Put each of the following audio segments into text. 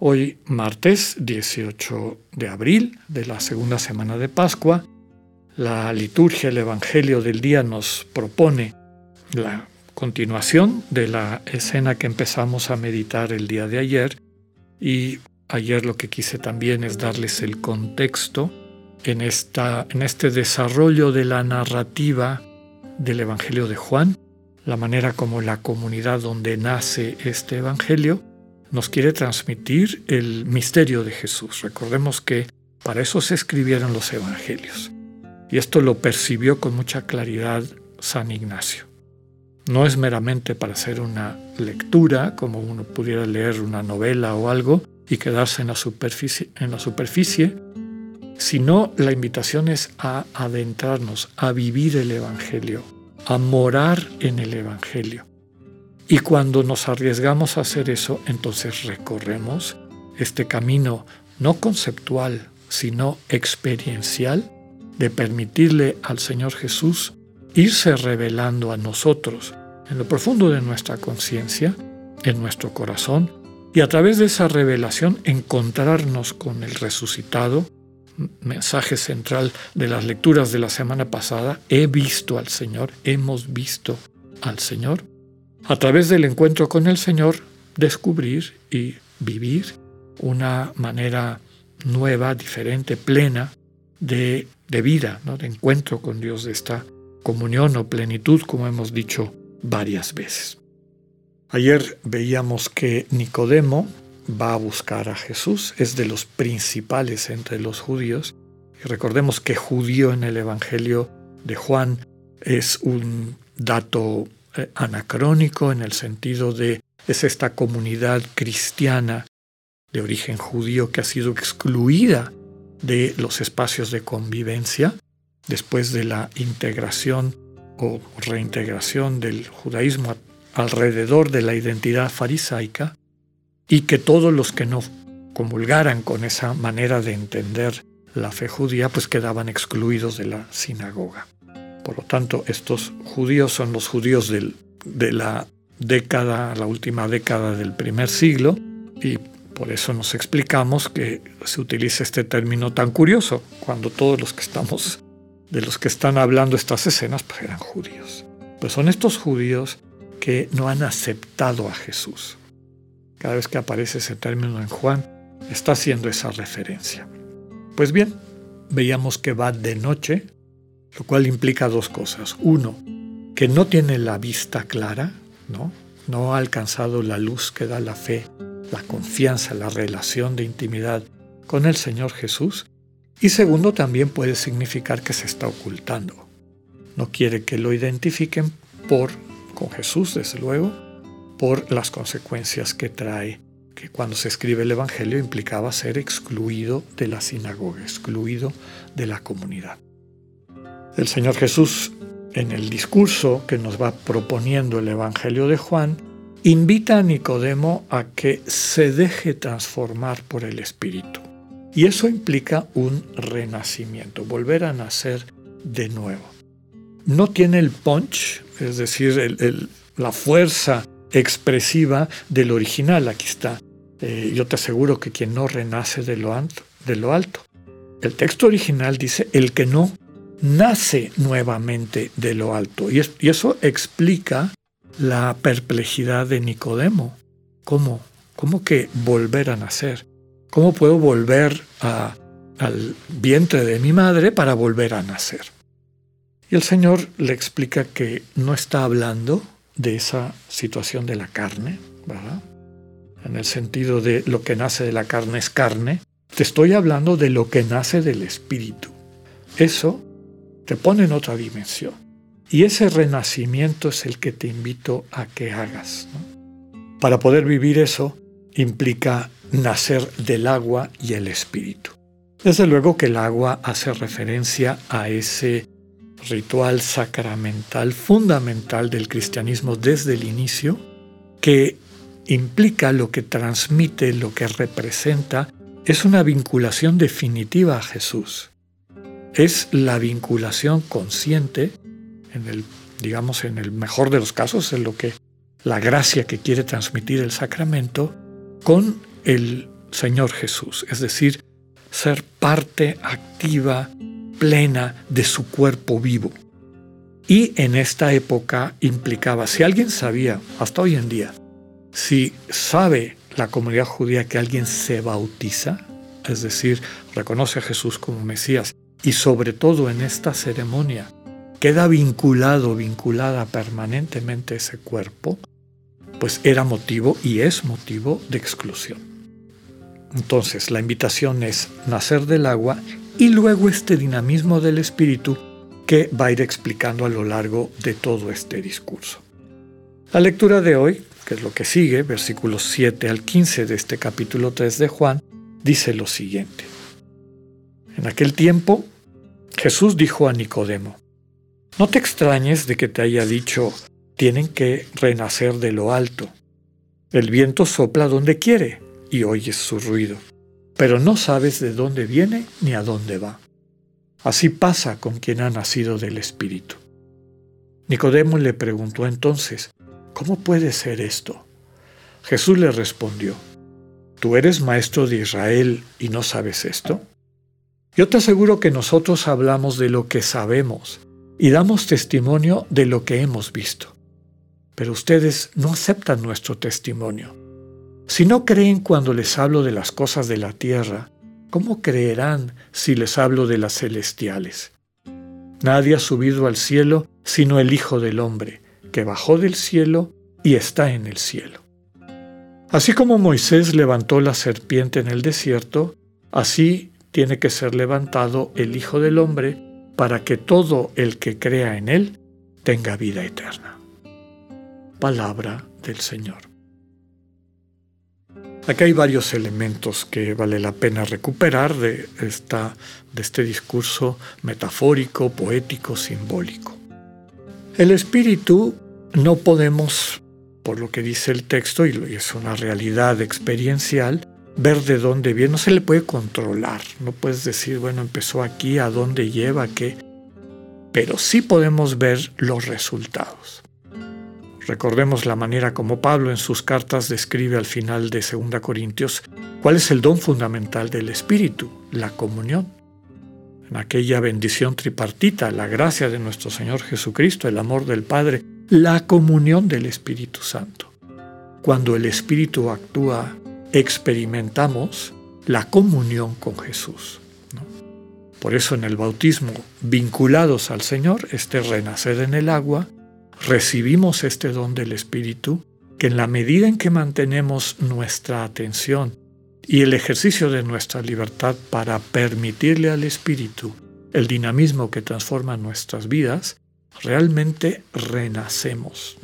Hoy, martes 18 de abril de la segunda semana de Pascua, la liturgia, el Evangelio del día nos propone la continuación de la escena que empezamos a meditar el día de ayer. Y ayer lo que quise también es darles el contexto en, esta, en este desarrollo de la narrativa del Evangelio de Juan, la manera como la comunidad donde nace este Evangelio nos quiere transmitir el misterio de Jesús. Recordemos que para eso se escribieron los Evangelios. Y esto lo percibió con mucha claridad San Ignacio. No es meramente para hacer una lectura, como uno pudiera leer una novela o algo y quedarse en la superficie, en la superficie sino la invitación es a adentrarnos, a vivir el Evangelio, a morar en el Evangelio. Y cuando nos arriesgamos a hacer eso, entonces recorremos este camino no conceptual, sino experiencial de permitirle al Señor Jesús irse revelando a nosotros en lo profundo de nuestra conciencia, en nuestro corazón, y a través de esa revelación encontrarnos con el resucitado. Mensaje central de las lecturas de la semana pasada, he visto al Señor, hemos visto al Señor, a través del encuentro con el Señor, descubrir y vivir una manera nueva, diferente, plena de, de vida, ¿no? de encuentro con Dios, de esta comunión o plenitud, como hemos dicho varias veces. Ayer veíamos que Nicodemo, va a buscar a Jesús, es de los principales entre los judíos. Y recordemos que judío en el Evangelio de Juan es un dato eh, anacrónico en el sentido de es esta comunidad cristiana de origen judío que ha sido excluida de los espacios de convivencia después de la integración o reintegración del judaísmo alrededor de la identidad farisaica y que todos los que no comulgaran con esa manera de entender la fe judía, pues quedaban excluidos de la sinagoga. Por lo tanto, estos judíos son los judíos de la década, la última década del primer siglo, y por eso nos explicamos que se utiliza este término tan curioso, cuando todos los que estamos, de los que están hablando estas escenas, pues eran judíos. Pues son estos judíos que no han aceptado a Jesús cada vez que aparece ese término en Juan, está haciendo esa referencia. Pues bien, veíamos que va de noche, lo cual implica dos cosas. Uno, que no tiene la vista clara, ¿no? No ha alcanzado la luz que da la fe, la confianza, la relación de intimidad con el Señor Jesús. Y segundo, también puede significar que se está ocultando. No quiere que lo identifiquen por, con Jesús, desde luego, por las consecuencias que trae, que cuando se escribe el Evangelio implicaba ser excluido de la sinagoga, excluido de la comunidad. El Señor Jesús, en el discurso que nos va proponiendo el Evangelio de Juan, invita a Nicodemo a que se deje transformar por el Espíritu. Y eso implica un renacimiento, volver a nacer de nuevo. No tiene el punch, es decir, la fuerza expresiva del original. Aquí está. Eh, yo te aseguro que quien no renace de lo, alto, de lo alto. El texto original dice el que no nace nuevamente de lo alto. Y, eso explica la perplejidad de Nicodemo. ¿Cómo? ¿Cómo que volver a nacer? ¿Cómo puedo volver al vientre de mi madre para volver a nacer? Y el Señor le explica que no está hablando de esa situación de la carne, ¿verdad? En el sentido de lo que nace de la carne es carne, te estoy hablando de lo que nace del espíritu. Eso te pone en otra dimensión. Y ese renacimiento es el que te invito a que hagas. Para poder vivir eso implica nacer del agua y el espíritu. Desde luego que el agua hace referencia a ese ritual sacramental fundamental del cristianismo desde el inicio, que implica lo que transmite, lo que representa, es una vinculación definitiva a Jesús. Es la vinculación consciente, en el, digamos, en el mejor de los casos, en lo que la gracia que quiere transmitir el sacramento, con el Señor Jesús, es decir, ser parte activa, plena de su cuerpo vivo. Y en esta época implicaba, si alguien sabía, hasta hoy en día, si sabe la comunidad judía que alguien se bautiza, es decir, reconoce a Jesús como Mesías, y sobre todo en esta ceremonia queda vinculado, vinculada permanentemente ese cuerpo, pues era motivo y es motivo de exclusión. Entonces, la invitación es nacer del agua y luego este dinamismo del espíritu que va a ir explicando a lo largo de todo este discurso. La lectura de hoy, que es lo que sigue, versículos 7 al 15 de este capítulo 3 de Juan, dice lo siguiente. En aquel tiempo, Jesús dijo a Nicodemo, No te extrañes de que te haya dicho, tienen que renacer de lo alto. El viento sopla donde quiere y oyes su ruido, pero no sabes de dónde viene ni a dónde va. Así pasa con quien ha nacido del Espíritu. Nicodemo le preguntó entonces, ¿cómo puede ser esto? Jesús le respondió, ¿tú eres maestro de Israel y no sabes esto? Yo te aseguro que nosotros hablamos de lo que sabemos y damos testimonio de lo que hemos visto pero ustedes no aceptan nuestro testimonio. Si no creen cuando les hablo de las cosas de la tierra, ¿cómo creerán si les hablo de las celestiales? Nadie ha subido al cielo sino el Hijo del Hombre, que bajó del cielo y está en el cielo. Así como Moisés levantó la serpiente en el desierto, así tiene que ser levantado el Hijo del Hombre para que todo el que crea en él tenga vida eterna palabra del Señor. Aquí hay varios elementos que vale la pena recuperar de, esta, de este discurso metafórico, poético, simbólico. El espíritu no podemos, por lo que dice el texto, y es una realidad experiencial, ver de dónde viene, no se le puede controlar, no puedes decir, bueno, empezó aquí, a dónde lleva, qué, pero sí podemos ver los resultados. Recordemos la manera como Pablo en sus cartas describe al final de 2 Corintios cuál es el don fundamental del Espíritu, la comunión. En aquella bendición tripartita, la gracia de nuestro Señor Jesucristo, el amor del Padre, la comunión del Espíritu Santo. Cuando el Espíritu actúa, experimentamos la comunión con Jesús. Por eso en el bautismo, vinculados al Señor, este renacer en el agua, recibimos este don del Espíritu que en la medida en que mantenemos nuestra atención y el ejercicio de nuestra libertad para permitirle al Espíritu el dinamismo que transforma nuestras vidas, realmente renacemos.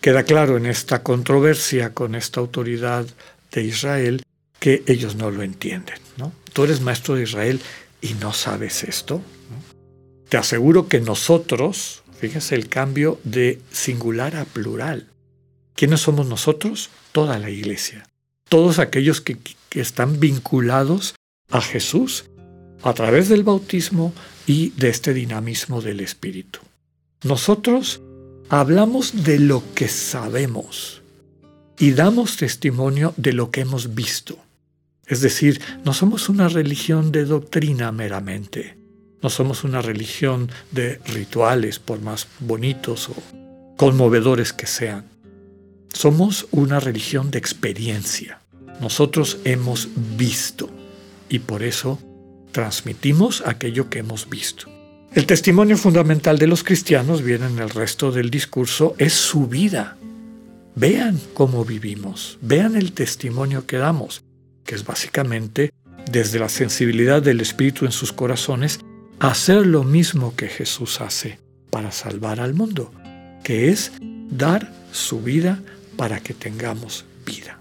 Queda claro en esta controversia con esta autoridad de Israel que ellos no lo entienden. ¿no? Tú eres maestro de Israel y no sabes esto. Te aseguro que nosotros, Fíjese el cambio de singular a plural. ¿Quiénes somos nosotros? Toda la iglesia. Todos aquellos que, que están vinculados a Jesús a través del bautismo y de este dinamismo del Espíritu. Nosotros hablamos de lo que sabemos y damos testimonio de lo que hemos visto. Es decir, no somos una religión de doctrina meramente. No somos una religión de rituales, por más bonitos o conmovedores que sean. Somos una religión de experiencia. Nosotros hemos visto y por eso transmitimos aquello que hemos visto. El testimonio fundamental de los cristianos, viene en el resto del discurso, es su vida. Vean cómo vivimos, vean el testimonio que damos, que es básicamente desde la sensibilidad del Espíritu en sus corazones hacer lo mismo que Jesús hace para salvar al mundo, que es dar su vida para que tengamos vida.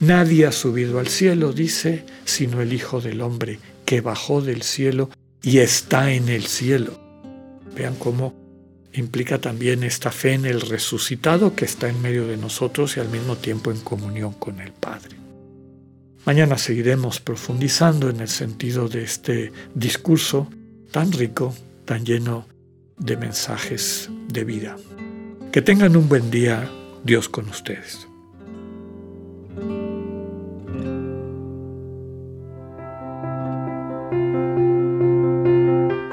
Nadie ha subido al cielo, dice, sino el Hijo del Hombre, que bajó del cielo y está en el cielo. Vean cómo implica también esta fe en el resucitado que está en medio de nosotros y al mismo tiempo en comunión con el Padre. Mañana seguiremos profundizando en el sentido de este discurso tan rico, tan lleno de mensajes de vida. Que tengan un buen día, Dios con ustedes.